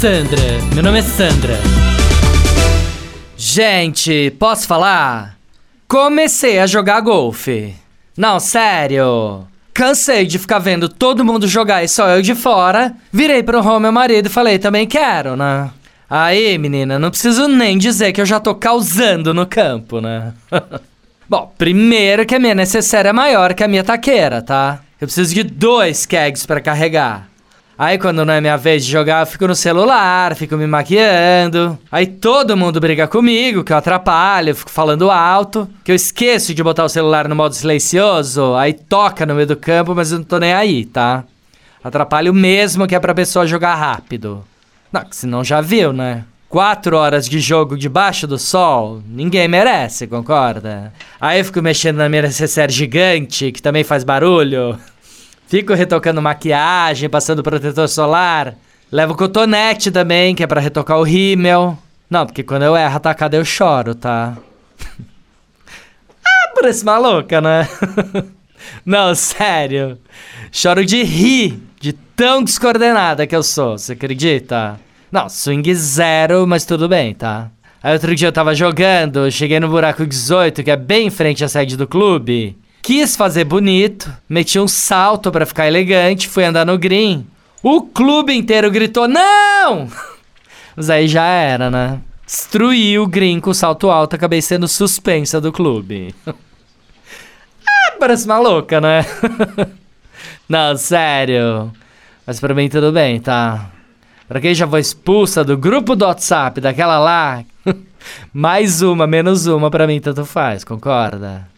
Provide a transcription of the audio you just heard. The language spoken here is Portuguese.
Sandra, meu nome é Sandra. Gente, posso falar? Comecei a jogar golfe. Não, sério. Cansei de ficar vendo todo mundo jogar e só eu de fora. Virei pro Rô, meu marido, e falei, também quero, né? Aí, menina, não preciso nem dizer que eu já tô causando no campo, né? Bom, primeiro que a minha necessária é maior que a minha taqueira, tá? Eu preciso de dois kegs para carregar. Aí quando não é minha vez de jogar, eu fico no celular, fico me maquiando. Aí todo mundo briga comigo, que eu atrapalho, eu fico falando alto, que eu esqueço de botar o celular no modo silencioso, aí toca no meio do campo, mas eu não tô nem aí, tá? Atrapalho mesmo que é pra pessoa jogar rápido. Não, que senão já viu, né? Quatro horas de jogo debaixo do sol, ninguém merece, concorda? Aí eu fico mexendo na minha necessaire gigante, que também faz barulho. Fico retocando maquiagem, passando protetor solar. Levo cotonete também, que é pra retocar o rímel. Não, porque quando eu erro a tacada eu choro, tá? ah, parece maluca, né? Não, sério. Choro de rir, de tão descoordenada que eu sou, você acredita? Não, swing zero, mas tudo bem, tá? Aí outro dia eu tava jogando, cheguei no buraco 18, que é bem em frente à sede do clube. Quis fazer bonito, meti um salto para ficar elegante, fui andar no green. O clube inteiro gritou: Não! Mas aí já era, né? Destruí o green com salto alto, acabei sendo suspensa do clube. ah, parece maluca, né? Não, sério. Mas pra mim tudo bem, tá? Pra quem já foi expulsa do grupo do WhatsApp, daquela lá, mais uma, menos uma, pra mim tanto faz, concorda?